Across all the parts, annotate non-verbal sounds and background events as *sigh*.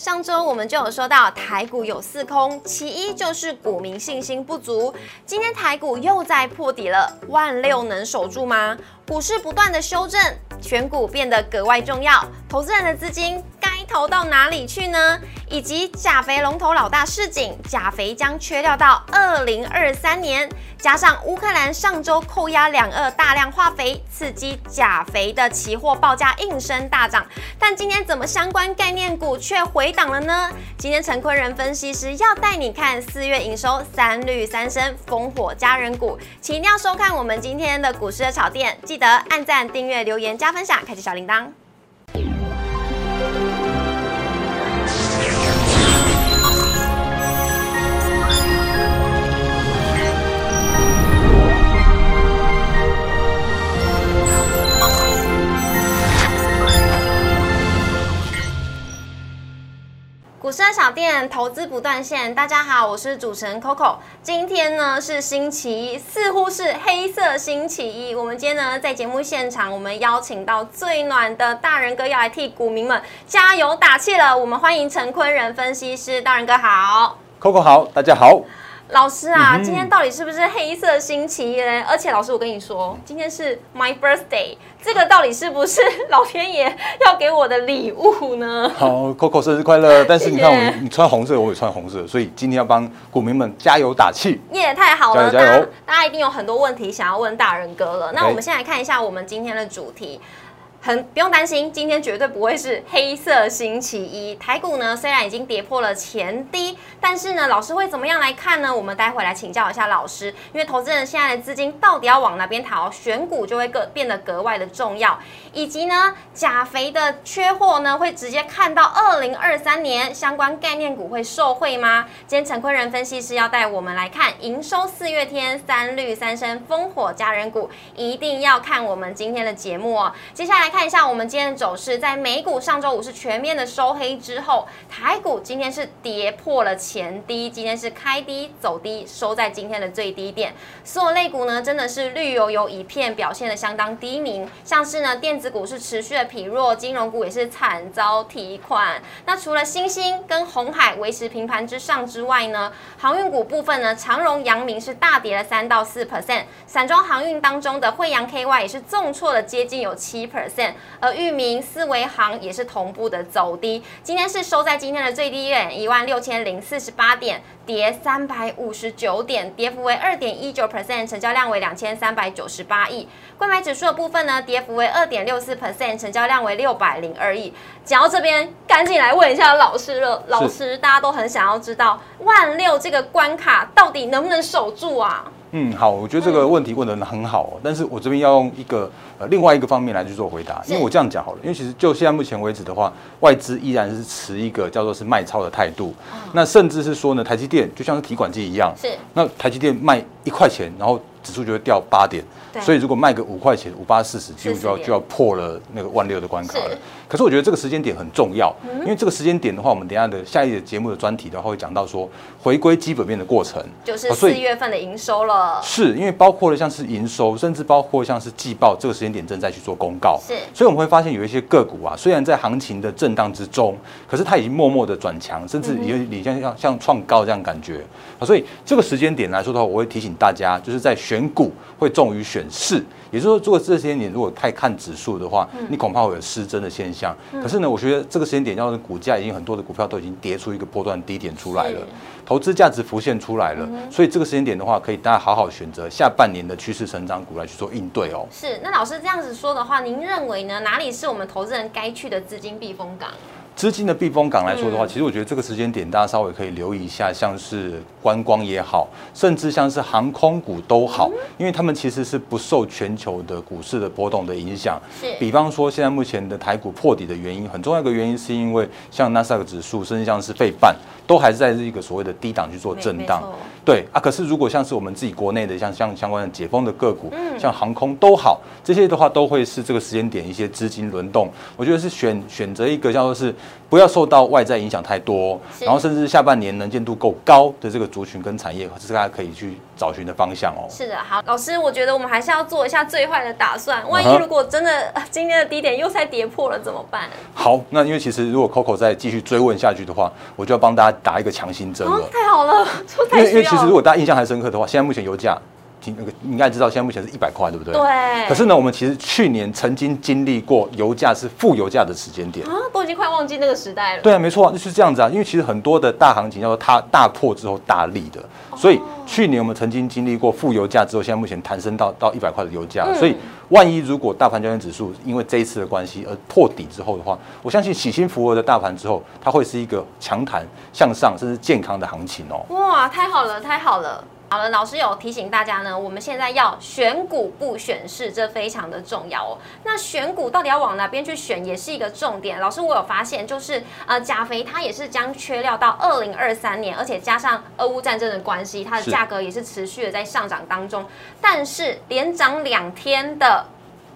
上周我们就有说到台股有四空，其一就是股民信心不足。今天台股又在破底了，万六能守住吗？股市不断的修正，选股变得格外重要。投资人的资金投到哪里去呢？以及钾肥龙头老大市井，钾肥将缺料到二零二三年。加上乌克兰上周扣押两二大量化肥，刺激钾肥的期货报价应声大涨。但今天怎么相关概念股却回档了呢？今天陈坤仁分析师要带你看四月营收三绿三升，烽火家人股，请一定要收看我们今天的股市的炒店，记得按赞、订阅、留言、加分享，开启小铃铛。股市小店投资不断线，大家好，我是主持人 Coco。今天呢是星期一，似乎是黑色星期一。我们今天呢在节目现场，我们邀请到最暖的大人哥要来替股民们加油打气了。我们欢迎陈坤仁分析师，大人哥好，Coco 好，大家好。老师啊，今天到底是不是黑色星期一呢？而且老师，我跟你说，今天是 my birthday，这个到底是不是老天爷要给我的礼物呢？好，Coco 生日快乐！*laughs* 但是你看我，你穿红色，我也穿红色，所以今天要帮股民们加油打气。耶，太好了！加油！大家一定有很多问题想要问大人哥了。那我们先来看一下我们今天的主题。很不用担心，今天绝对不会是黑色星期一。台股呢，虽然已经跌破了前低，但是呢，老师会怎么样来看呢？我们待会来请教一下老师。因为投资人现在的资金到底要往哪边逃，选股就会格变得格外的重要。以及呢，钾肥的缺货呢，会直接看到二零二三年相关概念股会受惠吗？今天陈坤仁分析师要带我们来看营收四月天三绿三升烽火家人股，一定要看我们今天的节目哦。接下来。看一下我们今天的走势，在美股上周五是全面的收黑之后，台股今天是跌破了前低，今天是开低走低，收在今天的最低点。所有类股呢，真的是绿油油一片，表现的相当低迷。像是呢，电子股是持续的疲弱，金融股也是惨遭提款。那除了新兴跟红海维持平盘之上之外呢，航运股部分呢，长荣、阳明是大跌了三到四 percent，散装航运当中的惠阳 KY 也是重挫了接近有七 percent。而域名、思维行也是同步的走低，今天是收在今天的最低点一万六千零四十八点，跌三百五十九点，跌幅为二点一九 percent，成交量为两千三百九十八亿。购买指数的部分呢，跌幅为二点六四 percent，成交量为六百零二亿。讲到这边，赶紧来问一下老师了，老师，大家都很想要知道万六这个关卡到底能不能守住啊？嗯，好，我觉得这个问题问的很好，哦但是我这边要用一个呃另外一个方面来去做回答，因为我这样讲好了，因为其实就现在目前为止的话，外资依然是持一个叫做是卖超的态度，那甚至是说呢，台积电就像是提款机一样，是，那台积电卖一块钱，然后指数就会掉八点。所以如果卖个五块钱，五八四十，几乎就要就要破了那个万六的关卡了。可是我觉得这个时间点很重要，因为这个时间点的话，我们等下的下一节节目的专题的话会讲到说回归基本面的过程，就是四月份的营收了。是因为包括了像是营收，甚至包括像是季报，这个时间点正在去做公告。是，所以我们会发现有一些个股啊，虽然在行情的震荡之中，可是它已经默默的转强，甚至有你像像像创高这样感觉。啊，所以这个时间点来说的话，我会提醒大家，就是在选股会重于选市。也就是说，如果这些年如果太看指数的话，你恐怕会有失真的现象。可是呢，我觉得这个时间点，要是股价已经很多的股票都已经跌出一个波段低点出来了，投资价值浮现出来了，所以这个时间点的话，可以大家好好选择下半年的趋势成长股来去做应对哦。是，那老师这样子说的话，您认为呢？哪里是我们投资人该去的资金避风港？资金的避风港来说的话，其实我觉得这个时间点大家稍微可以留意一下，像是观光也好，甚至像是航空股都好，因为他们其实是不受全球的股市的波动的影响。是，比方说现在目前的台股破底的原因，很重要一个原因是因为像纳斯达克指数，甚至像是费半，都还是在一个所谓的低档去做震荡。对啊，可是如果像是我们自己国内的像像相关的解封的个股，像航空都好，这些的话都会是这个时间点一些资金轮动。我觉得是选选择一个叫做是不要受到外在影响太多，是然后甚至下半年能见度够高的这个族群跟产业，是大家可以去找寻的方向哦。是的，好，老师，我觉得我们还是要做一下最坏的打算。万一如果真的、呃 *laughs* 今天的低点又再跌破了怎么办？好，那因为其实如果 Coco 再继续追问下去的话，我就要帮大家打一个强心针哦了，，太好了，说因为因为。其实如果大家印象还深刻的话，现在目前油价，听那个你应该知道，现在目前是一百块，对不对？。对，可是呢，我们其实去年曾经经历过油价是负油价的时间点。啊，都已经快忘记那个时代了。对啊，没错啊，就是这样子啊。因为其实很多的大行情叫做它大破之后大利的，哦所以去年我们曾经经历过负油价之后，现在目前弹升到到一百块的油价，嗯所以万一如果大盘交易指数因为这一次的关系而破底之后的话，我相信喜新福额的大盘之后，它会是一个强弹向上甚至健康的行情哦。哇，太好了，太好了！好了，老师有提醒大家呢，我们现在要选股不选市，这非常的重要哦。那选股到底要往哪边去选，也是一个重点。老师，我有发现，就是呃，钾肥它也是将缺料到二零二三年，而且加上俄乌战争的关系，它的价格也是持续的在上涨当中。但是连涨两天的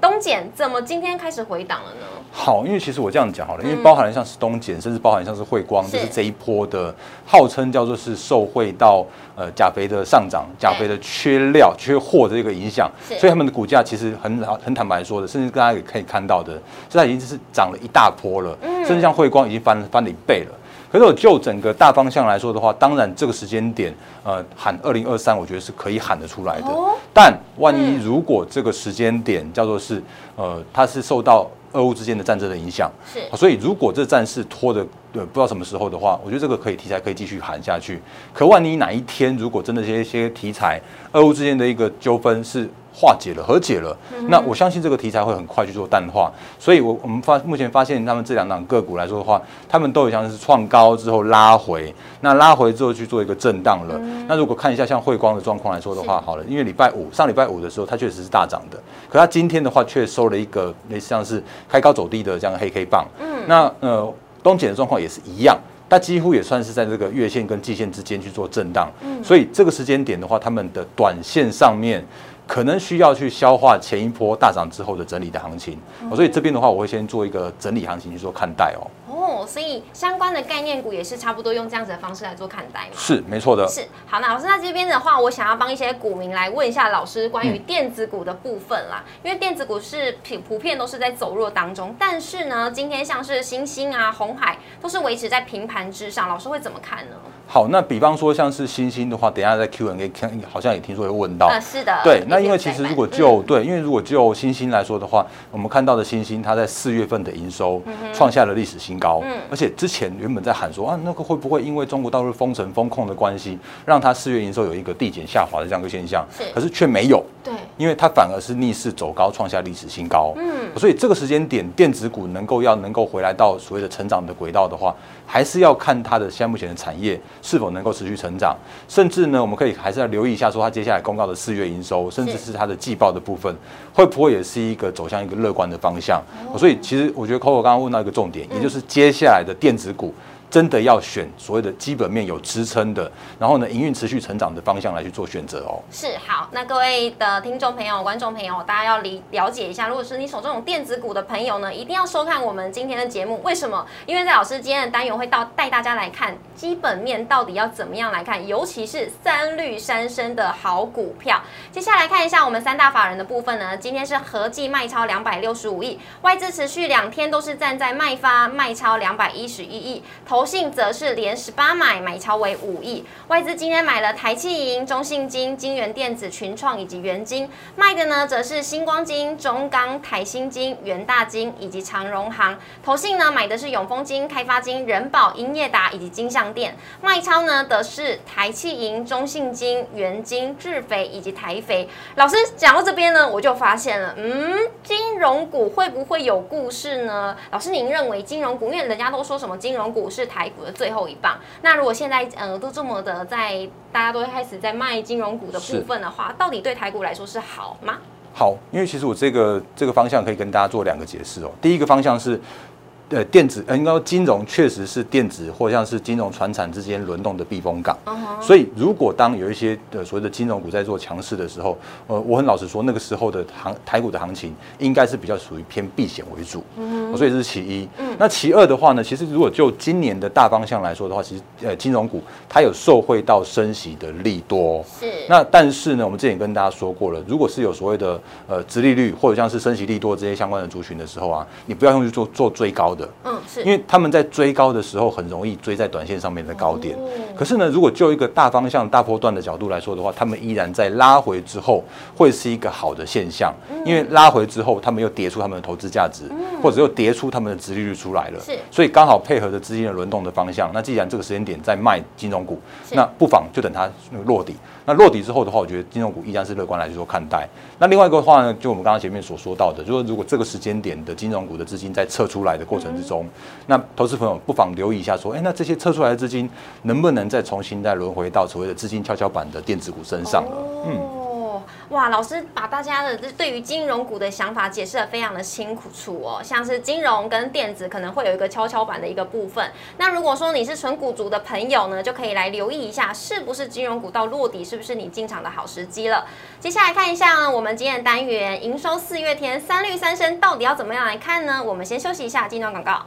东碱，怎么今天开始回档了呢？好，因为其实我这样讲好了，因为嗯。包含了像是东碱，甚至包含像是汇光，就是这一波的号称叫做是受惠到呃钾肥的上涨、钾肥的缺料、缺货的这个影响，所以他们的股价其实很很坦白说的，甚至大家也可以看到的，现在已经是涨了一大波了，嗯。甚至像汇光已经翻翻了一倍了。可是我就整个大方向来说的话，当然这个时间点，呃，喊二零二三，我觉得是可以喊得出来的。哦但万一嗯如果这个时间点叫做是，呃，它是受到俄乌之间的战争的影响，是所以如果这战事拖的呃不知道什么时候的话，我觉得这个可以题材可以继续喊下去。可万一哪一天如果真的这些一些题材，俄乌之间的一个纠纷是化解了、和解了，那我相信这个题材会很快去做淡化。所以我我们发目前发现他们这两档个股来说的话，他们都有像是创高之后拉回，那拉回之后去做一个震荡了。那如果看一下像汇光的状况来说的话，好了，因为礼拜五上礼拜五的时候它确实是大涨的，可它今天的话却收了一个类似像是开高走低的这样的黑 K 棒。嗯。那呃东碱的状况也是一样。它几乎也算是在这个月线跟季线之间去做震荡，所以这个时间点的话，他们的短线上面可能需要去消化前一波大涨之后的整理的行情，哦所以这边的话，我会先做一个整理行情去做看待哦。哦，所以相关的概念股也是差不多用这样子的方式来做看待嘛。是没错的，是好，那老师，那这边的话，我想要帮一些股民来问一下老师关于电子股的部分啦，因为电子股是普普遍都是在走弱当中，但是呢，今天像是星星啊、红海都是维持在平盘之上，老师会怎么看呢？好，那比方说像是星星的话，等一下在 Q&A 看，好像也听说会问到。呃，是的，对，那因为其实如果就、嗯对，因为如果就星星来说的话，我们看到的星星，它在四月份的营收创下了历史新高，嗯。而且之前原本在喊说啊，那个会不会因为中国大陆封城封控的关系，让它四月营收有一个递减下滑的这样一个现象是，可是却没有，对，因为它反而是逆势走高，创下历史新高。嗯，所以这个时间点，电子股能够要能够回来到所谓的成长的轨道的话，还是要看它的现在目前的产业是否能够持续成长，甚至呢，我们可以还是要留意一下，说它接下来公告的四月营收，甚至是它的季报的部分，会不会也是一个走向一个乐观的方向？所以其实我觉得 Coco 刚刚问到一个重点，也就是接下来的电子股。真的要选所谓的基本面有支撑的，然后呢，营运持续成长的方向来去做选择哦。是好，那各位的听众朋友、观众朋友，大家要理了解一下，如果是你手中有电子股的朋友呢，一定要收看我们今天的节目。为什么？因为在老师今天的单元会到带大家来看基本面到底要怎么样来看，尤其是三绿三升的好股票。接下来看一下我们三大法人的部分呢，今天是合计卖超两百六十五亿，外资持续两天都是站在卖发卖超两百一十一亿，投信则是连十八买，买超为五亿。外资今天买了台气银、中信金、金源电子、群创以及元金，卖的呢则是星光金、中钢、台新金、元大金以及长荣行。投信呢买的是永丰金、开发金、人保、英业达以及金相店，卖超呢则是台气银、中信金、元金、智肥以及台肥。老师讲到这边呢，我就发现了，嗯，金融股会不会有故事呢？老师，您认为金融股，因为人家都说什么金融股是台股的最后一棒，那如果现在呃都这么的在大家都开始在卖金融股的部分的话，到底对台股来说是好吗？好，因为其实我这个这个方向可以跟大家做两个解释哦。第一个方向是呃，电子呃，应该说金融确实是电子或像是金融船产之间轮动的避风港。所以，如果当有一些的所谓的金融股在做强势的时候，呃，我很老实说，那个时候的行台股的行情应该是比较属于偏避险为主。嗯，所以这是其一。嗯，那其二的话呢，其实如果就今年的大方向来说的话，其实呃，金融股它有受惠到升息的利多。是。那但是呢，我们之前跟大家说过了，如果是有所谓的呃，殖利率或者像是升息利多这些相关的族群的时候啊，你不要用去做做追高的。嗯，是。因为他们在追高的时候，很容易追在短线上面的高点。可是呢，如果就一个大方向、大波段的角度来说的话，他们依然在拉回之后，会是一个好的现象。因为拉回之后，他们又跌出他们的投资价值，或者又跌出他们的殖利率出来了。是。所以刚好配合着资金的轮动的方向。那既然这个时间点在卖金融股，那不妨就等它落底。那落底之后的话，我觉得金融股依然是乐观来去做看待。那另外一个话呢，就我们刚刚前面所说到的，就是如果这个时间点的金融股的资金在撤出来的过程之中，那投资朋友不妨留意一下，说，哎，那这些撤出来的资金能不能再重新再轮回到所谓的资金跷跷板的电子股身上了？嗯。哇，老师把大家的对于金融股的想法解释的非常的清楚哦，像是金融跟电子可能会有一个跷跷板的一个部分。那如果说你是纯股族的朋友呢，就可以来留意一下，是不是金融股到落底，是不是你进场的好时机了。接下来看一下我们今天的单元营收四月天三绿三升到底要怎么样来看呢？我们先休息一下，进段广告。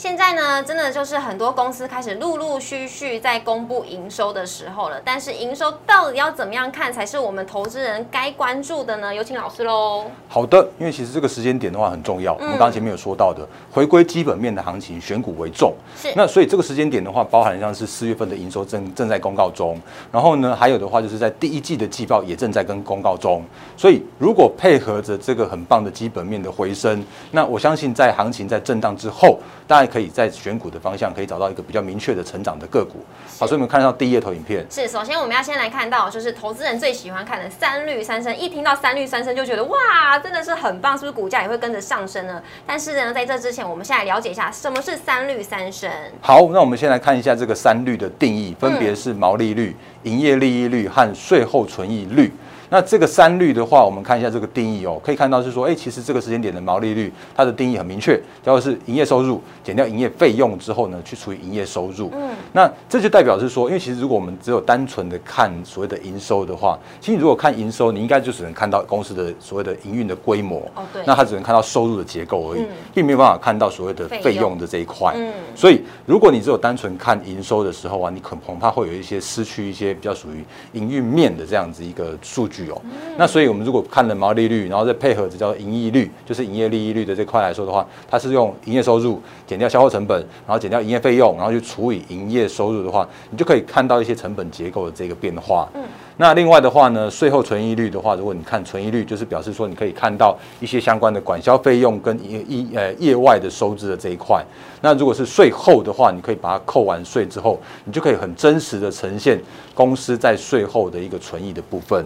现在呢，真的就是很多公司开始陆陆续续在公布营收的时候了。但是营收到底要怎么样看才是我们投资人该关注的呢？有请老师喽。好的，因为其实这个时间点的话很重要。我们刚刚前面有说到的，回归基本面的行情，选股为重。是。那所以这个时间点的话，包含像是四月份的营收正正在公告中，然后呢，还有的话就是在第一季的季报也正在跟公告中。所以如果配合着这个很棒的基本面的回升，那我相信在行情在震荡之后，大家可以在选股的方向可以找到一个比较明确的成长的个股。好，所以我们看到第一页投影片。是，首先我们要先来看到，就是投资人最喜欢看的三绿三升。一听到三绿三升，就觉得哇，真的是很棒，是不是股价也会跟着上升呢？但是呢，在这之前，我们先来了解一下什么是三绿三升。好，那我们先来看一下这个三绿的定义，分别是毛利率、营业利益率和税后存益率。那这个三率的话，我们看一下这个定义哦，可以看到是说，哎，其实这个时间点的毛利率，它的定义很明确，叫做是营业收入减掉营业费用之后呢，去除以营业收入。嗯，那这就代表是说，因为其实如果我们只有单纯的看所谓的营收的话，其实如果看营收，你应该就只能看到公司的所谓的营运的规模。哦，对。那它只能看到收入的结构而已，并没有办法看到所谓的费用的这一块。嗯。所以，如果你只有单纯看营收的时候啊，你恐恐怕会有一些失去一些比较属于营运面的这样子一个数据哦。那所以，我们如果看了毛利率，然后再配合这叫盈利率，就是营业利益率的这块来说的话，它是用营业收入减掉销售成本，然后减掉营业费用，然后去除以营业收入的话，你就可以看到一些成本结构的这个变化。嗯。那另外的话呢，税后存益率的话，如果你看存益率，就是表示说你可以看到一些相关的管销费用跟业业呃业外的收支的这一块。那如果是税后的话，你可以把它扣完税之后，你就可以很真实的呈现公司在税后的一个存益的部分。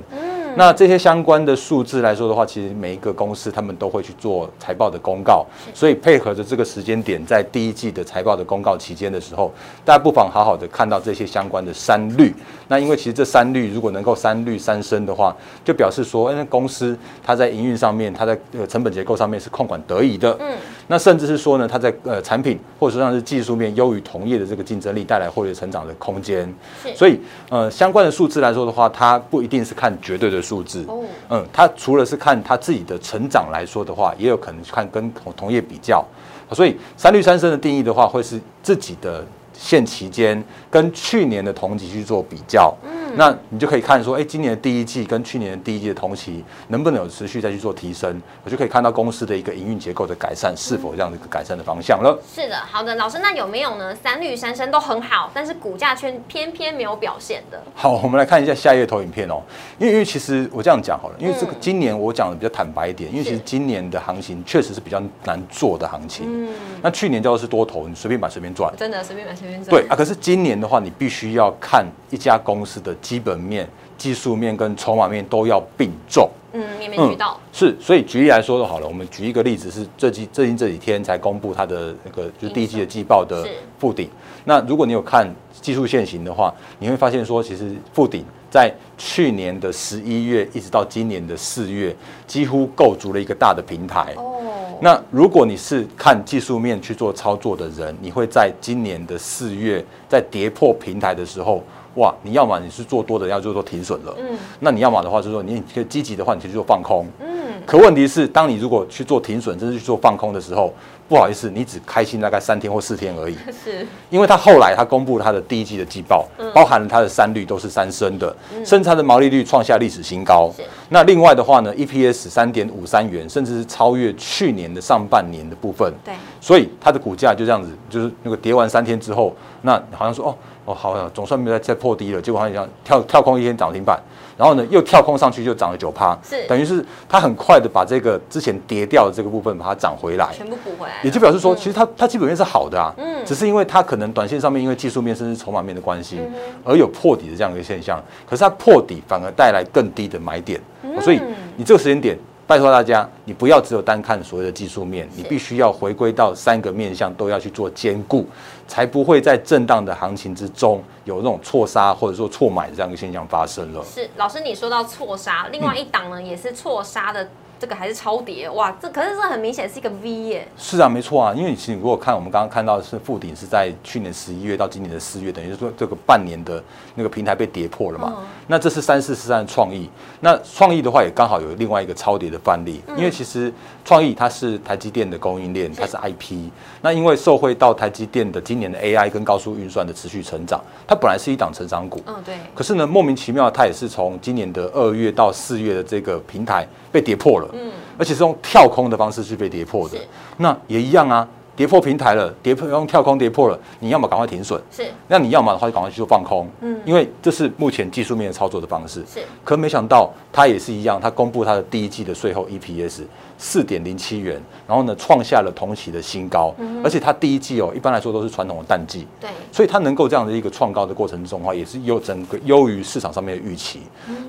那这些相关的数字来说的话，其实每一个公司他们都会去做财报的公告，所以配合着这个时间点，在第一季的财报的公告期间的时候，大家不妨好好的看到这些相关的三率。那因为其实这三率如果能够三率三升的话，就表示说，哎，公司它在营运上面，它在呃成本结构上面是控管得宜的。嗯。那甚至是说呢，它在呃产品或者说像是技术面优于同业的这个竞争力，带来获利成长的空间。所以呃相关的数字来说的话，它不一定是看绝对的。数字，嗯，它除了是看它自己的成长来说的话，也有可能看跟同同业比较，所以三率三升的定义的话，会是自己的现期间跟去年的同期去做比较。那你就可以看说，哎，今年的第一季跟去年的第一季的同期能不能有持续再去做提升？我就可以看到公司的一个营运结构的改善是否这样的一个改善的方向了。是的，好的，老师，那有没有呢？三绿三升都很好，但是股价却偏偏没有表现的。好，我们来看一下下一页投影片哦。因为因为其实我这样讲好了，因为这个今年我讲的比较坦白一点，因为其实今年的行情确实是比较难做的行情。嗯。那去年叫做是多头，你随便买随便赚。真的随便买随便赚。对啊，可是今年的话，你必须要看一家公司的基本面。技术面跟筹码面都要并重。嗯，面面俱到。是，所以举例来说就好了，我们举一个例子是这近最近这几天才公布它的那个就是第一季的季报的是附顶。那如果你有看技术线型的话，你会发现说，其实附顶在去年的十一月一直到今年的四月，几乎构筑了一个大的平台。哦，那如果你是看技术面去做操作的人，你会在今年的四月在跌破平台的时候，哇，你要么你是做多的，要就说停损了。嗯那你要么的话就是说，你可以积极的话，你就去做放空。嗯，可问题是，当你如果去做停损，甚至去做放空的时候，不好意思，你只开心大概三天或四天而已。*laughs* 是因为它后来它公布了它的第一季的季报，包含了它的三率都是三升的，甚至它的毛利率创下历史新高是。那另外的话呢，EPS 三点五三元，甚至是超越去年的上半年的部分。对，所以它的股价就这样子，就是那个跌完三天之后，那好像说哦哦好像总算没有再再破低了，结果好像跳跳空一天涨停板，然后呢又跳空上去就涨了九趴，是。等于是它很快的把这个之前跌掉的这个部分把它涨回来。全部补回来。也就表示说，嗯。其实它它基本面是好的啊，嗯。只是因为它可能短线上面因为技术面甚至筹码面的关系，嗯而有破底的这样一个现象。可是它破底反而带来更低的买点，嗯。所以你这个时间点，拜托大家，你不要只有单看所谓的技术面，你必须要回归到三个面向都要去做兼顾，才不会在震荡的行情之中有那种错杀或者说错买的这样一个现象发生了。是老师，你说到错杀，另外一档呢、也是错杀的，这个还是超跌哇！这可是这很明显是一个 V 耶，是啊，没错啊，因为其实如果看我们刚刚看到的是附顶是在去年十一月到今年的四月，等于是说这个半年的那个平台被跌破了嘛。嗯那这是三四四三的创意，那创意的话也刚好有另外一个超跌的范例，因为其实创意它是台积电的供应链，它是 IP，那因为受惠到台积电的今年的 AI 跟高速运算的持续成长，它本来是一档成长股，嗯，对，可是呢，莫名其妙，它也是从今年的二月到四月的这个平台被跌破了，嗯，而且是用跳空的方式去被跌破的。那也一样啊，跌破平台了，跌破用跳空跌破了，你要么赶快停损，是。那你要么的话就赶快去做放空，嗯。因为这是目前技术面的操作的方式。是，可没想到它也是一样，它公布它的第一季的税后 EPS 四点零七元，然后呢创下了同期的新高，而且它第一季哦，一般来说都是传统的淡季，对，所以它能够这样的一个创高的过程中的话，也是优整个优于市场上面的预期。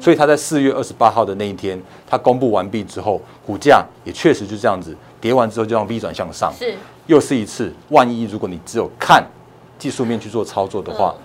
所以它在四月二十八号的那一天，它公布完毕之后，股价也确实就这样子跌完之后就让 V 转向上，是。又是一次。万一如果你只有看技术面去做操作的话，嗯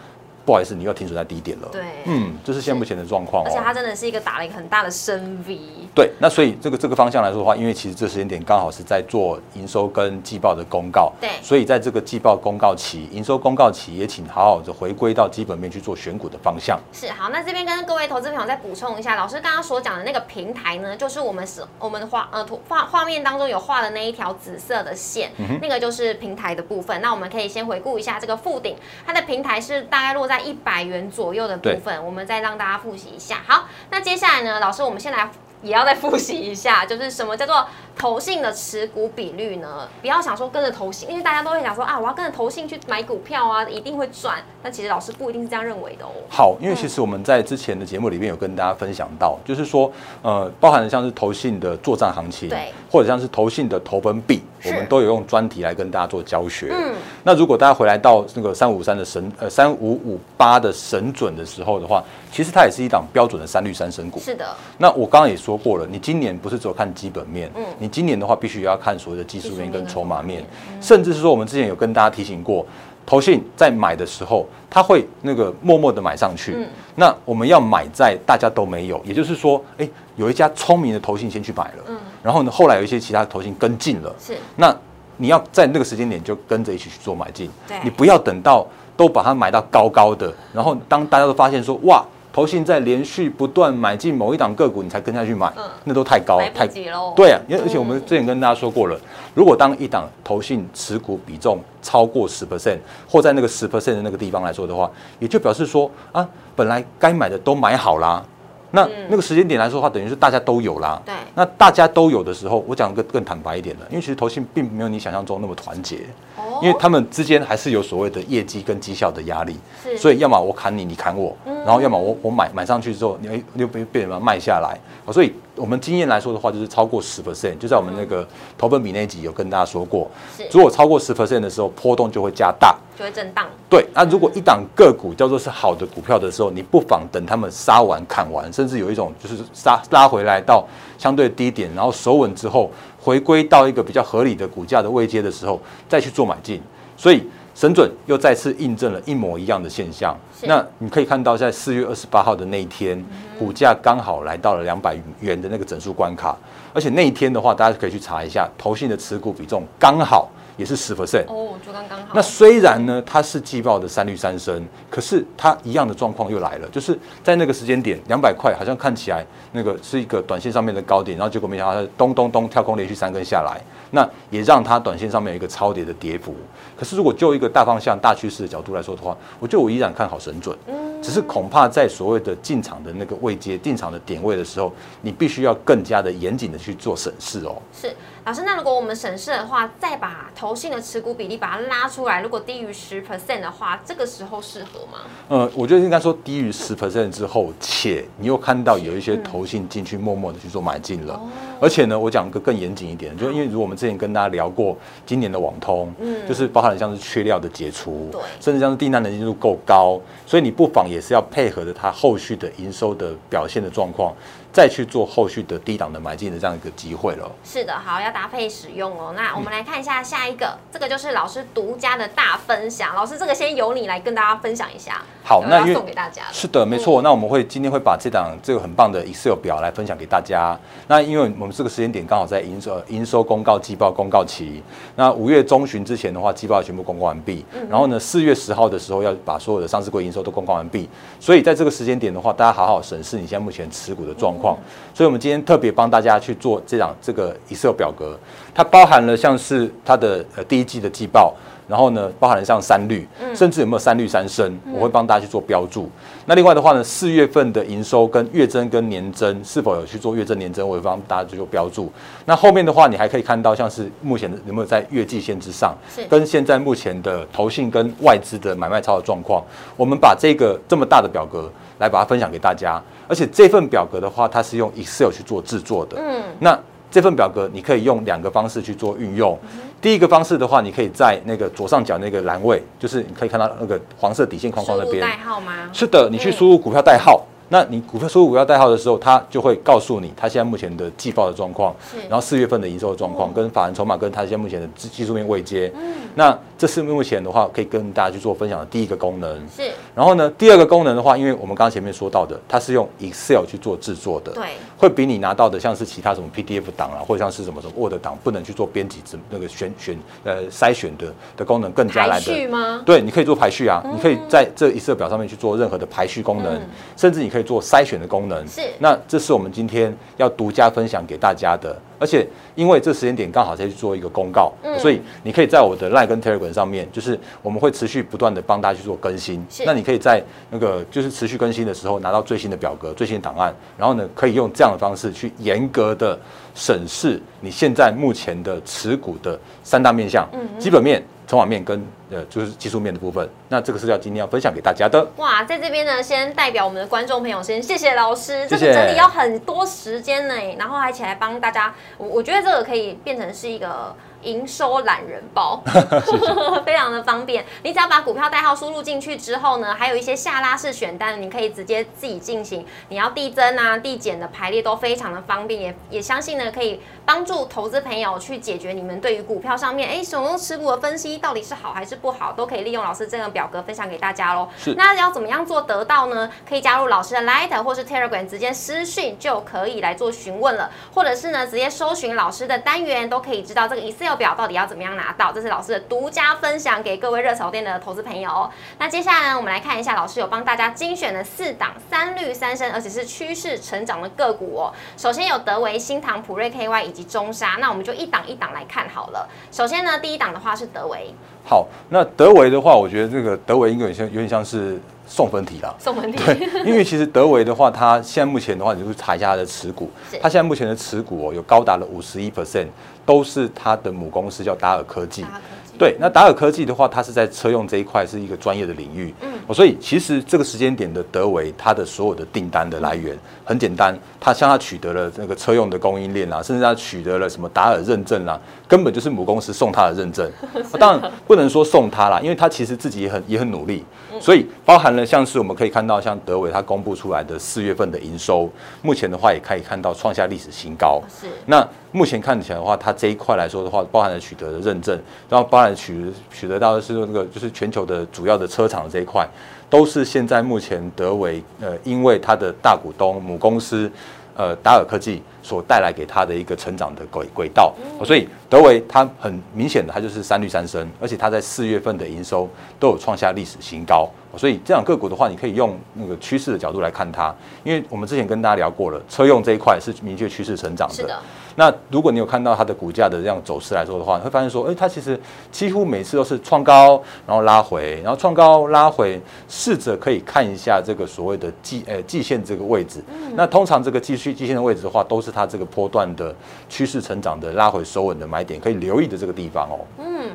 不好意思，你又停损在低点了。对嗯，这是现在目前的状况哦。而且它真的是一个打了一个很大的深 V，对，那所以这个这个方向来说的话，因为其实这时间点刚好是在做营收跟季报的公告，对所以在这个季报公告期、营收公告期，也请好好的回归到基本面去做选股的方向。是好，那这边跟各位投资朋友再补充一下，老师刚刚所讲的那个平台呢，就是我们是我们画呃图画画面当中有画的那一条紫色的线，那个就是平台的部分。那我们可以先回顾一下这个附顶，它的平台是大概落在一百元左右的部分，我们再让大家复习一下。好，那接下来呢，老师我们先来。也要再复习一下，*laughs* 就是什么叫做投信的持股比率呢？不要想说跟着投信，因为大家都会想说啊，我要跟着投信去买股票啊，一定会赚。但其实老师不一定是这样认为的哦。好，因为其实我们在之前的节目里面有跟大家分享到，就是说，呃，包含了像是投信的作战行情，对，或者像是投信的投本币，我们都有用专题来跟大家做教学。嗯，那如果大家回来到那个三五三的神呃三五五八的神准的时候的话，其实它也是一档标准的三率三神股。是的，那我刚刚也说过了，你今年不是只有看基本面，嗯。你今年的话必须也要看所谓的技术面跟筹码面。甚至是说我们之前有跟大家提醒过，投信在买的时候，他会那个默默的买上去。嗯。那我们要买在大家都没有，也就是说，哎，有一家聪明的投信先去买了，嗯。然后呢，后来有一些其他的投信跟进了，是。那你要在那个时间点就跟着一起去做买进。对，你不要等到都把它买到高高的，然后当大家都发现说哇，投信在连续不断买进某一档个股，你才跟下去买，嗯那都太高太急喽。对啊，因为而且我们嗯之前跟大家说过了，如果当一档投信持股比重超过十 percent，或在那个十 percent 的那个地方来说的话，也就表示说啊，本来该买的都买好啦。那嗯。那个时间点来说的话，等于是大家都有啦。对。那大家都有的时候，我讲个更坦白一点的，因为其实投信并没有你想象中那么团结。哦。因为他们之间还是有所谓的业绩跟绩效的压力，是。所以要么我砍你，你砍我，然后要么我我买买上去之后，你哎又被被人家卖下来，好所以我们经验来说的话，就是超过十 percent，就在我们那个投本比那一集有跟大家说过，如果超过十 percent 的时候，波动就会加大。就会震荡。对，那如果一档个股叫做是好的股票的时候，你不妨等他们杀完、砍完，甚至有一种就是杀拉回来到相对低点，然后守稳之后，回归到一个比较合理的股价的位阶的时候，再去做买进。所以神准又再次印证了一模一样的现象。那你可以看到，在四月二十八号的那一天，股价刚好来到了两百元的那个整数关卡，而且那一天的话，大家可以去查一下，投信的持股比重刚好也是十 percent。哦，就刚刚好。那虽然呢，它是季报的三率三升，可是它一样的状况又来了，就是在那个时间点，两百块好像看起来那个是一个短线上面的高点，然后结果没想到它咚咚咚跳空连续三根下来，那也让它短线上面有一个超跌的跌幅。可是如果就一个大方向、大趋势的角度来说的话，我觉得我依然看好神准，嗯只是恐怕在所谓的进场的那个位阶、进场的点位的时候，你必须要更加的严谨的去做审视哦。是老师，那如果我们审视的话，再把投信的持股比例把它拉出来，如果低于十 percent 的话，这个时候适合吗？呃，我觉得应该说低于十 percent 之后，且你又看到有一些投信进去默默的去做买进了，而且呢，我讲个更严谨一点，就因为如果我们之前跟大家聊过今年的网通，嗯，就是包含像是缺料的解除，对甚至像是订单能见度够高，所以你不妨也是要配合着它后续的营收的表现的状况，再去做后续的低档的买进的这样一个机会了。是的，好，要搭配使用哦。那我们来看一下下一个，这个就是老师独家的大分享。老师，这个先由你来跟大家分享一下。好那送给大家。是的，没错。那我们会今天会把这档这个很棒的 Excel 表来分享给大家。那因为我们这个时间点刚好在营收营收公告季报公告期，那五月中旬之前的话，季报全部公告完毕。然后呢，四月十号的时候要把所有的上市柜营收都公告完毕。所以在这个时间点的话，大家好好审视你现在目前持股的状况。所以我们今天特别帮大家去做这档这个 Excel 表格，它包含了像是它的呃第一季的季报。然后呢，包含像三率，甚至有没有三率三升，我会帮大家去做标注。那另外的话呢，四月份的营收跟月增跟年增是否有去做月增年增，我会帮大家去做标注。那后面的话，你还可以看到像是目前的有没有在月季线之上是，跟现在目前的投信跟外资的买卖超的状况，我们把这个这么大的表格来把它分享给大家。而且这份表格的话，它是用 Excel 去做制作的。嗯，那这份表格你可以用两个方式去做运用。第一个方式的话，你可以在那个左上角那个栏位，就是你可以看到那个黄色底线框框那边。代号吗？是的，你去输入股票代号。那你股票输入股票代号的时候，它就会告诉你它现在目前的季报的状况，然后四月份的营收的状况，跟法人筹码跟它现在目前的技技术面位阶。那这是目前的话可以跟大家去做分享的第一个功能。是，然后呢，第二个功能的话，因为我们刚刚前面说到的，它是用 Excel 去做制作的，对，会比你拿到的像是其他什么 PDF 档啊，或者像是什么什么 Word 档，不能去做编辑、那个选选呃筛选的的功能更加来的。序吗？对，你可以做排序啊，你可以在这 Excel 表上面去做任何的排序功能，嗯甚至你可以做筛选的功能。是。那这是我们今天要独家分享给大家的，而且因为这时间点刚好在去做一个公告，嗯。所以你可以在我的 Line 跟 Telegram 上面，就是我们会持续不断的帮大家去做更新。那你可以在那个就是持续更新的时候拿到最新的表格、最新的档案，然后呢，可以用这样的方式去严格的审视你现在目前的持股的三大面向：嗯。基本面、筹码面跟呃就是技术面的部分。那这个是要今天要分享给大家的。哇，在这边呢，先代表我们的观众朋友先谢谢老师，这个整理要很多时间呢，然后还起来帮大家，我我觉得这个可以变成是一个。营收懒人包 *laughs* *laughs* 非常的方便。你只要把股票代号输入进去之后呢，还有一些下拉式选单，你可以直接自己进行。你要递增啊、递减的排列都非常的方便，也也相信呢可以帮助投资朋友去解决你们对于股票上面哎手中持股的分析到底是好还是不好，都可以利用老师这个表格分享给大家喽。是那要怎么样做得到呢？可以加入老师的 Light 或是 Telegram，直接私讯就可以来做询问了，或者是呢直接搜寻老师的单元，都可以知道这个 Excel 表到底要怎么样拿到。这是老师的独家分享给各位热炒店的投资朋友哦。那接下来呢，我们来看一下老师有帮大家精选的四档三绿三升，而且是趋势成长的个股哦。首先有德维、新唐、普瑞 KY 以及中沙，那我们就一档一档来看好了。首先呢，第一档的话是德维好，那德维的话，我觉得这个德维应该有点像有点像是送分题啦。送分题，对，因为其实德维的话，它现在目前的话，你就查一下它的持股是，它现在目前的持股哦，有高达了五十一 percent，都是它的母公司叫达尔科技。大。家科技。对，那达尔科技的话，它是在车用这一块是一个专业的领域，嗯，所以其实这个时间点的德维，它的所有的订单的来源很简单，它像它取得了那个车用的供应链啊，甚至它取得了什么达尔认证啊，根本就是母公司送它的认证。*laughs* 当然不能说送它啦，因为它其实自己也很也很努力，所以包含了像是我们可以看到，像德维它公布出来的四月份的营收，目前的话也可以看到创下历史新高。是，那目前看起来的话，它这一块来说的话，包含了取得的认证，然后包含取取得到的是那个就是全球的主要的车厂这一块，都是现在目前德维呃，因为它的大股东母公司呃达尔科技所带来给它的一个成长的轨轨道，所以德维它很明显的它就是三率三升，而且它在四月份的营收都有创下历史新高，所以这两个股的话，你可以用那个趋势的角度来看它，因为我们之前跟大家聊过了，车用这一块是明确趋势成长的。那如果你有看到它的股价的这样走势来说的话，你会发现说，哎，它其实几乎每次都是创高，然后拉回，然后创高拉回，试着可以看一下这个所谓的季呃季线这个位置。那通常这个继续季线的位置的话，都是它这个波段的趋势成长的拉回收稳的买点，可以留意的这个地方哦。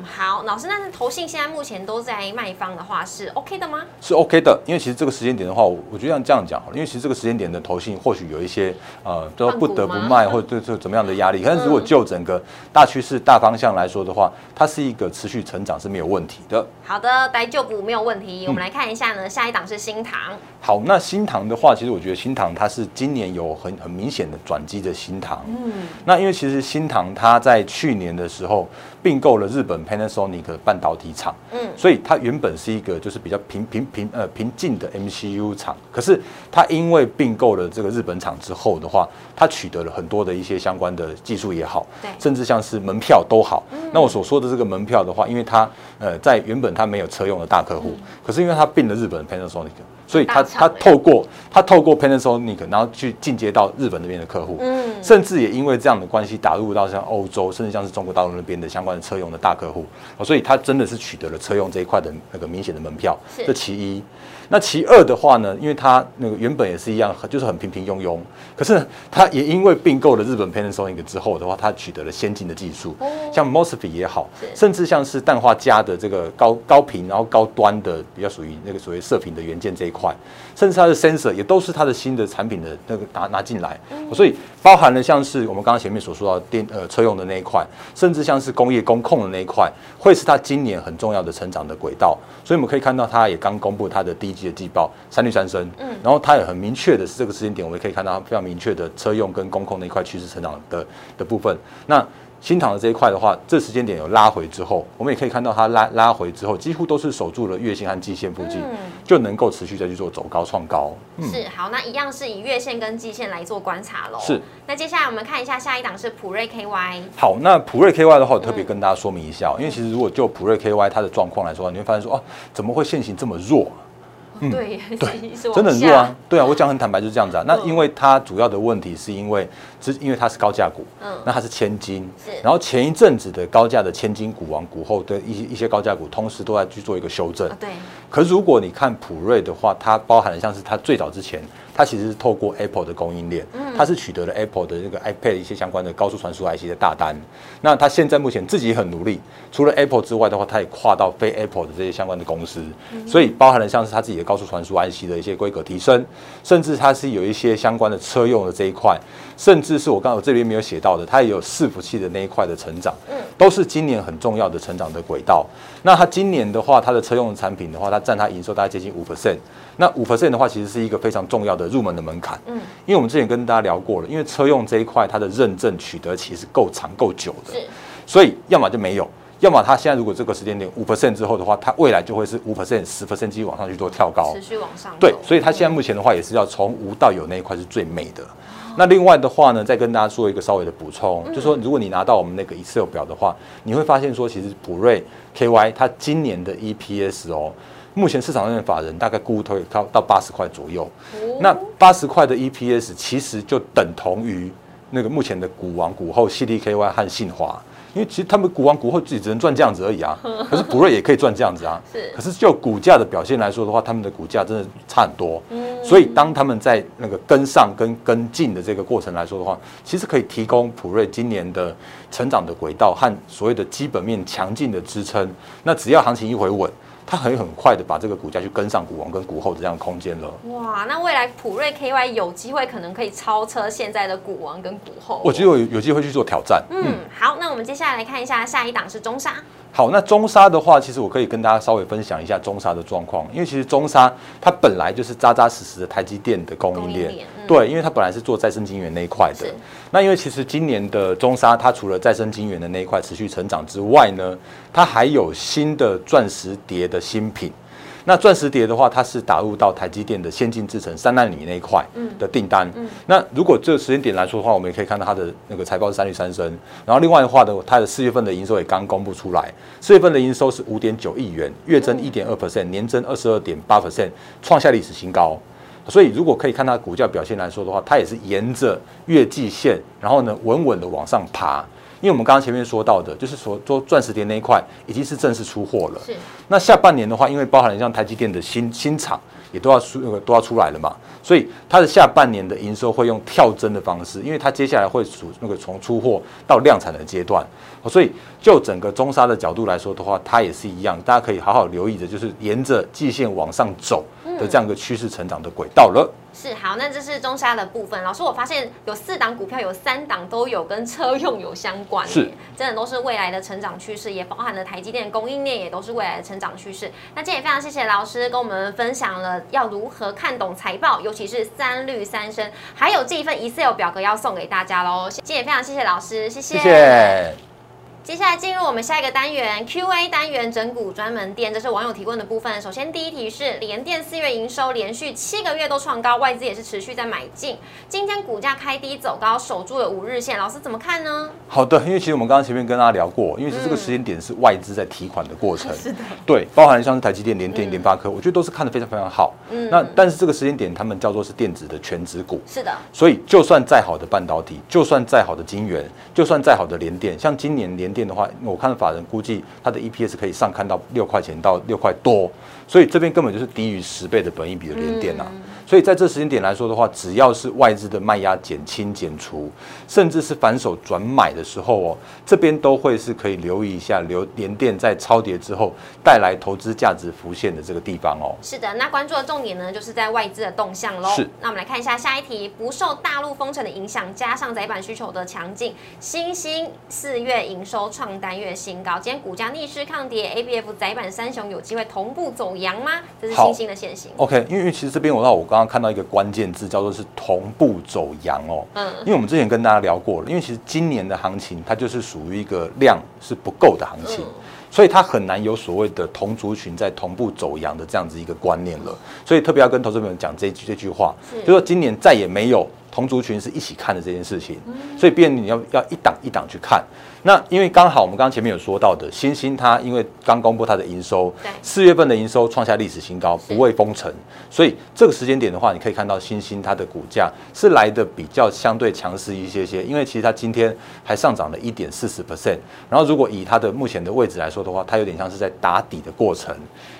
嗯，好，老师，那是投信现在目前都在卖方的话是 OK 的吗？是 OK 的，因为其实这个时间点的话，我我觉得这样讲，因为其实这个时间点的投信或许有一些呃都不得不卖，或者就怎么样的。压力，但是如果就整个大趋势、大方向来说的话，它是一个持续成长是没有问题的。好的，待旧补没有问题。我们来看一下呢，下一档是新塘。好，那新塘的话，其实我觉得新塘它是今年有很很明显的转机的新塘。嗯，那因为其实新塘它在去年的时候并购了日本 Panasonic 半导体厂，嗯，所以它原本是一个就是比较平平平呃平静的 MCU 厂，可是它因为并购了这个日本厂之后的话，它取得了很多的一些相关的。技术也好，对，甚至像是门票都好。那我所说的这个门票的话，因为它呃在原本它没有车用的大客户，可是因为它并了日本 Panasonic，所以他他透过他透过 Panasonic，然后去进阶到日本那边的客户，嗯，甚至也因为这样的关系打入到像欧洲，甚至像是中国大陆那边的相关的车用的大客户，所以他真的是取得了车用这一块的那个明显的门票，这其一。那其二的话呢，因为它那个原本也是一样，就是很平平庸庸，可是它也因为并购了日本 Panasonic 之后的话，它取得了先进的技术，像 Mosfet 也好，甚至像是氮化镓的这个高高频然后高端的比较属于那个所谓射频的元件这一块，甚至它的 sensor 也都是它的新的产品的那个拿拿进来，所以包含了像是我们刚刚前面所说到电呃车用的那一块，甚至像是工业工控的那一块，会是它今年很重要的成长的轨道，所以我们可以看到它也刚公布它的第一。的季报三率三升，嗯，然后它也很明确的是这个时间点，我们可以看到它非常明确的车用跟工控那一块趋势成长的的部分。那新塘的这一块的话，这时间点有拉回之后，我们也可以看到它拉拉回之后，几乎都是守住了月线和季线附近，就能够持续再去做走高创高。是好，那一样是以月线跟季线来做观察喽。是，那接下来我们看一下下一档是普瑞 KY。好，那普瑞 KY 的话，我特别跟大家说明一下，因为其实如果就普瑞 KY 它的状况来说，你会发现说，哦，怎么会现行这么弱？对对，真的很弱啊！对啊，我讲很坦白就是这样子啊。那因为它主要的问题是因为，只因为它是高价股，嗯，那它是千金，是。然后前一阵子的高价的千金股王股后的一些一些高价股，同时都在去做一个修正。对。可是如果你看普瑞的话，它包含了像是它最早之前。它其实是透过 Apple 的供应链，它是取得了 Apple 的这个 iPad 一些相关的高速传输 IC 的大单。那它现在目前自己也很努力，除了 Apple 之外的话，它也跨到非 Apple 的这些相关的公司，所以包含了像是它自己的高速传输 IC 的一些规格提升，甚至它是有一些相关的车用的这一块，甚至是我刚我这边没有写到的，它也有伺服器的那一块的成长，都是今年很重要的成长的轨道。那它今年的话，它的车用产品的话，它占它营收大概接近五 percent。那五 percent 的话，其实是一个非常重要的入门的门槛。嗯，因为我们之前跟大家聊过了，因为车用这一块它的认证取得其实够长够久的，所以要么就没有，要么它现在如果这个时间点五 percent 之后的话，它未来就会是五 percent、十 percent 继续往上去做跳高，持续往上。对，所以它现在目前的话也是要从无到有那一块是最美的。那另外的话呢，再跟大家做一个稍微的补充，就说如果你拿到我们那个 Excel 表的话，你会发现说，其实普瑞 KY 它今年的 EPS 哦。目前市场上的法人大概估推到到八十块左右，那八十块的 EPS 其实就等同于那个目前的股王股后 CDKY 和信华，因为其实他们股王股后自己只能赚这样子而已啊，*laughs* 可是普瑞也可以赚这样子啊，是，可是就股价的表现来说的话，他们的股价真的差很多，所以当他们在那个跟上跟跟进的这个过程来说的话，其实可以提供普瑞今年的成长的轨道和所谓的基本面强劲的支撑。那只要行情一回稳。它很很快的把这个股价去跟上股王跟股后的这样的空间了。哇，那未来普瑞 KY 有机会可能可以超车现在的股王跟股后。我觉得有有机会去做挑战。嗯，好，那我们接下来来看一下下一档是中沙。好，那中沙的话，其实我可以跟大家稍微分享一下中沙的状况，因为其实中沙它本来就是扎扎实实的台积电的供应链，对，因为它本来是做再生晶圆那一块的。那因为其实今年的中沙，它除了再生晶圆的那一块持续成长之外呢，它还有新的钻石碟的新品。那钻石碟的话，它是打入到台积电的先进制程三纳米那一块的订单。那如果这个时间点来说的话，我们也可以看到它的那个财报是三率三升。然后另外的话呢，它的四月份的营收也刚公布出来，四月份的营收是五点九亿元，月增一点二 percent，年增二十二点八 percent，创下历史新高。所以如果可以看它股价表现来说的话，它也是沿着月季线，然后呢稳稳的往上爬。因为我们刚刚前面说到的，就是说做钻石碟那一块已经是正式出货了。是。那下半年的话，因为包含了像台积电的新新厂也都要出那个都要出来了嘛，所以它的下半年的营收会用跳增的方式，因为它接下来会属那个从出货到量产的阶段。所以就整个中沙的角度来说的话，它也是一样，大家可以好好留意的，就是沿着季线往上走的这样一个趋势成长的轨道了。是好，那这是中沙的部分。老师，我发现有四档股票，有三档都有跟车用有相关，是，真的都是未来的成长趋势，也包含了台积电供应链，也都是未来的成长趋势。那今天也非常谢谢老师跟我们分享了要如何看懂财报，尤其是三绿三升，还有这一份 Excel 表格要送给大家喽。今天也非常谢谢老师，谢谢。接下来进入我们下一个单元 Q&A 单元整股专门店，这是网友提问的部分。首先第一题是联电四月营收连续七个月都创高，外资也是持续在买进。今天股价开低走高，守住了五日线，老师怎么看呢？好的，因为其实我们刚刚前面跟大家聊过，因为是这个时间点是外资在提款的过程，是的，对，包含像是台积电、联电、联发科，我觉得都是看得非常非常好。嗯，那但是这个时间点他们叫做是电子的全指股，是的，所以就算再好的半导体，就算再好的晶圆，就算再好的联电，像今年联电的话，我看。法人估计它的 EPS 可以上看到六块钱到六块多，所以这边根本就是低于十倍的本益比的连电啊。所以在这时间点来说的话，只要是外资的卖压减轻减除，甚至是反手转买的时候哦，这边都会是可以留意一下，留连电在超跌之后带来投资价值浮现的这个地方哦。是的，那关注的重点呢，就是在外资的动向喽。是。那我们来看一下下一题，不受大陆封城的影响，加上窄板需求的强劲，新兴四月营收创单月新高，今天股价逆势抗跌，A B F 窄板三雄有机会同步走阳吗？这是新兴的现形。OK，因为其实这边我让我刚刚看到一个关键字叫做是同步走阳哦。嗯。因为我们之前跟大家聊过了，因为其实今年的行情它就是属于一个量是不够的行情，所以它很难有所谓的同族群在同步走阳的这样子一个观念了。所以特别要跟投资朋友讲这句这句话，就说今年再也没有。同族群是一起看的这件事情，所以变你要要一档一档去看。那因为刚好我们刚刚前面有说到的，新星它因为刚公布它的营收，四月份的营收创下历史新高，不畏封城，所以这个时间点的话，你可以看到新星它的股价是来的比较相对强势一些些，因为其实它今天还上涨了一点四十 percent。然后如果以它的目前的位置来说的话，它有点像是在打底的过程。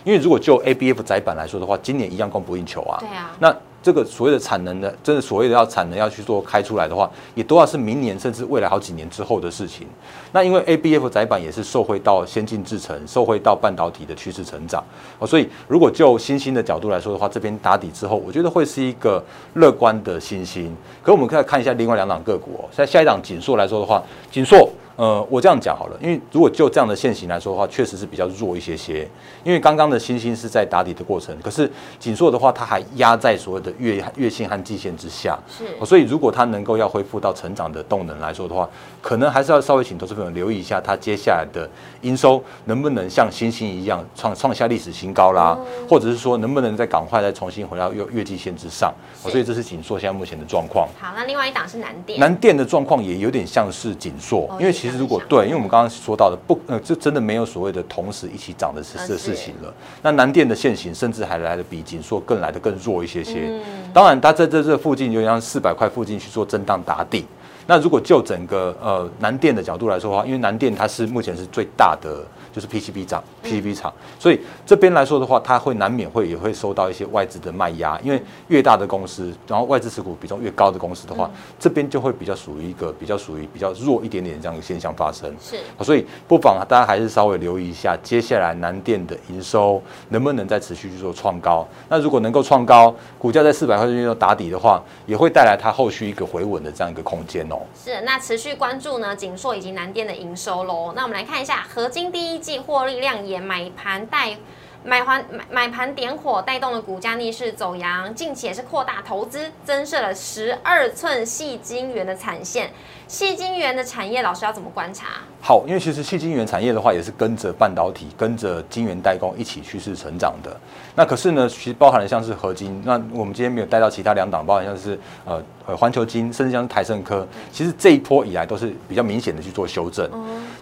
因为如果就 A B F 窄板来说的话，今年一样供不应求啊。对啊。那这个所谓的产能的，真的所谓的要产能要去做开出来的话，也都要是明年甚至未来好几年之后的事情。那因为 A B F 窄板也是受惠到先进制程，受惠到半导体的趋势成长哦，所以如果就新兴的角度来说的话，这边打底之后，我觉得会是一个乐观的新兴。可我们可以看一下另外两档个股，在下一档锦硕来说的话，锦硕。呃，我这样讲好了，因为如果就这样的现形来说的话，确实是比较弱一些些。因为刚刚的星星是在打底的过程，可是紧缩的话，它还压在所谓的月月线和季线之下。是，所以如果它能够要恢复到成长的动能来说的话，可能还是要稍微请投资朋友留意一下，它接下来的营收能不能像星星一样创创下历史新高啦，或者是说能不能再赶快再重新回到月月季线之上。所以这是紧缩现在目前的状况。好，那另外一档是南电，南电的状况也有点像是锦硕，因为。其实如果对，因为我们刚刚说到的不，呃，这真的没有所谓的同时一起涨的事的事情了。那南电的现形甚至还来的比紧缩更来的更弱一些些。当然，它在这这附近，就像四百块附近去做震荡打底。那如果就整个呃南电的角度来说的话，因为南电它是目前是最大的就是 PCB 厂，PCB 厂，所以这边来说的话，它会难免会也会受到一些外资的卖压，因为越大的公司，然后外资持股比重越高的公司的话，这边就会比较属于一个比较属于比较弱一点点这样的现象发生。是，所以不妨大家还是稍微留意一下，接下来南电的营收能不能再持续去做创高？那如果能够创高，股价在四百块钱左右打底的话，也会带来它后续一个回稳的这样一个空间哦。是，那持续关注呢，锦硕以及南电的营收喽。那我们来看一下合金第一。季获利亮眼，买盘带买盘买买盘点火，带动了股价逆势走阳。近期也是扩大投资，增设了十二寸细晶圆的产线。细晶圆的产业，老师要怎么观察？好，因为其实细晶圆产业的话，也是跟着半导体、跟着晶圆代工一起趋势成长的。那可是呢，其实包含了像是合金。那我们今天没有带到其他两档，包含像是呃呃环球金，甚至像是台盛科。其实这一波以来都是比较明显的去做修正。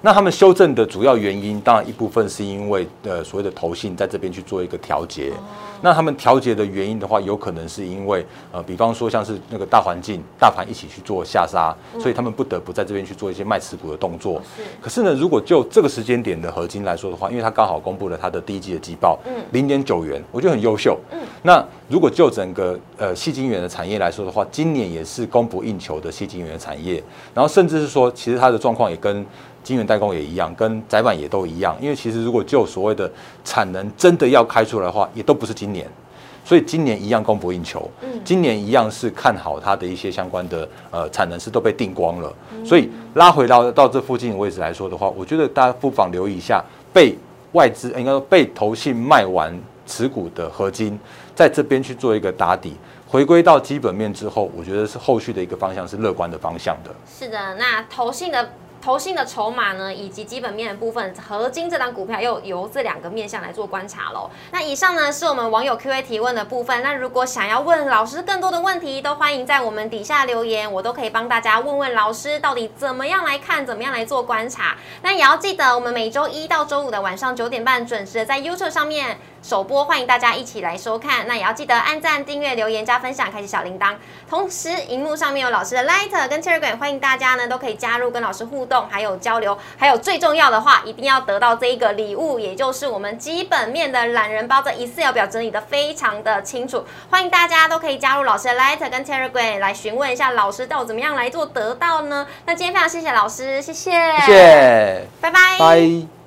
那他们修正的主要原因，当然一部分是因为呃所谓的投信在这边去做一个调节。那他们调节的原因的话，有可能是因为呃，比方说像是那个大环境、大盘一起去做下杀，所以他们不得不在这边去做一些卖持股的动作。可是呢，如果就这个时间点的合金来说的话，因为它刚好公布了它的第一季的季报，嗯，零点九元，我觉得很优秀。嗯。那如果就整个呃细晶圆的产业来说的话，今年也是供不应求的细晶圆产业，然后甚至是说，其实它的状况也跟。晶圆代工也一样，跟窄板也都一样，因为其实如果就所谓的产能真的要开出来的话，也都不是今年，所以今年一样供不应求。嗯，今年一样是看好它的一些相关的呃产能是都被定光了，所以拉回到到这附近的位置来说的话，我觉得大家不妨留意一下被外资应该说被投信卖完持股的合金，在这边去做一个打底，回归到基本面之后，我觉得是后续的一个方向是乐观的方向的。是的，那投信的。投信的筹码呢，以及基本面的部分，合金这档股票又由这两个面向来做观察喽。那以上呢是我们网友 Q&A 提问的部分。那如果想要问老师更多的问题，都欢迎在我们底下留言，我都可以帮大家问问老师到底怎么样来看，怎么样来做观察。那也要记得，我们每周一到周五的晚上九点半准时在 YouTube 上面。首播，欢迎大家一起来收看。那也要记得按赞、订阅、留言、加分享，开启小铃铛。同时，荧幕上面有老师的 Light 跟 Telegram，欢迎大家呢都可以加入跟老师互动，还有交流。还有最重要的话，一定要得到这一个礼物，也就是我们基本面的懒人包。这一次要表整理的非常的清楚，欢迎大家都可以加入老师的 Light 跟 Telegram 来询问一下老师到底怎么样来做得到呢？那今天非常谢谢老师，谢谢，谢谢，拜拜，拜。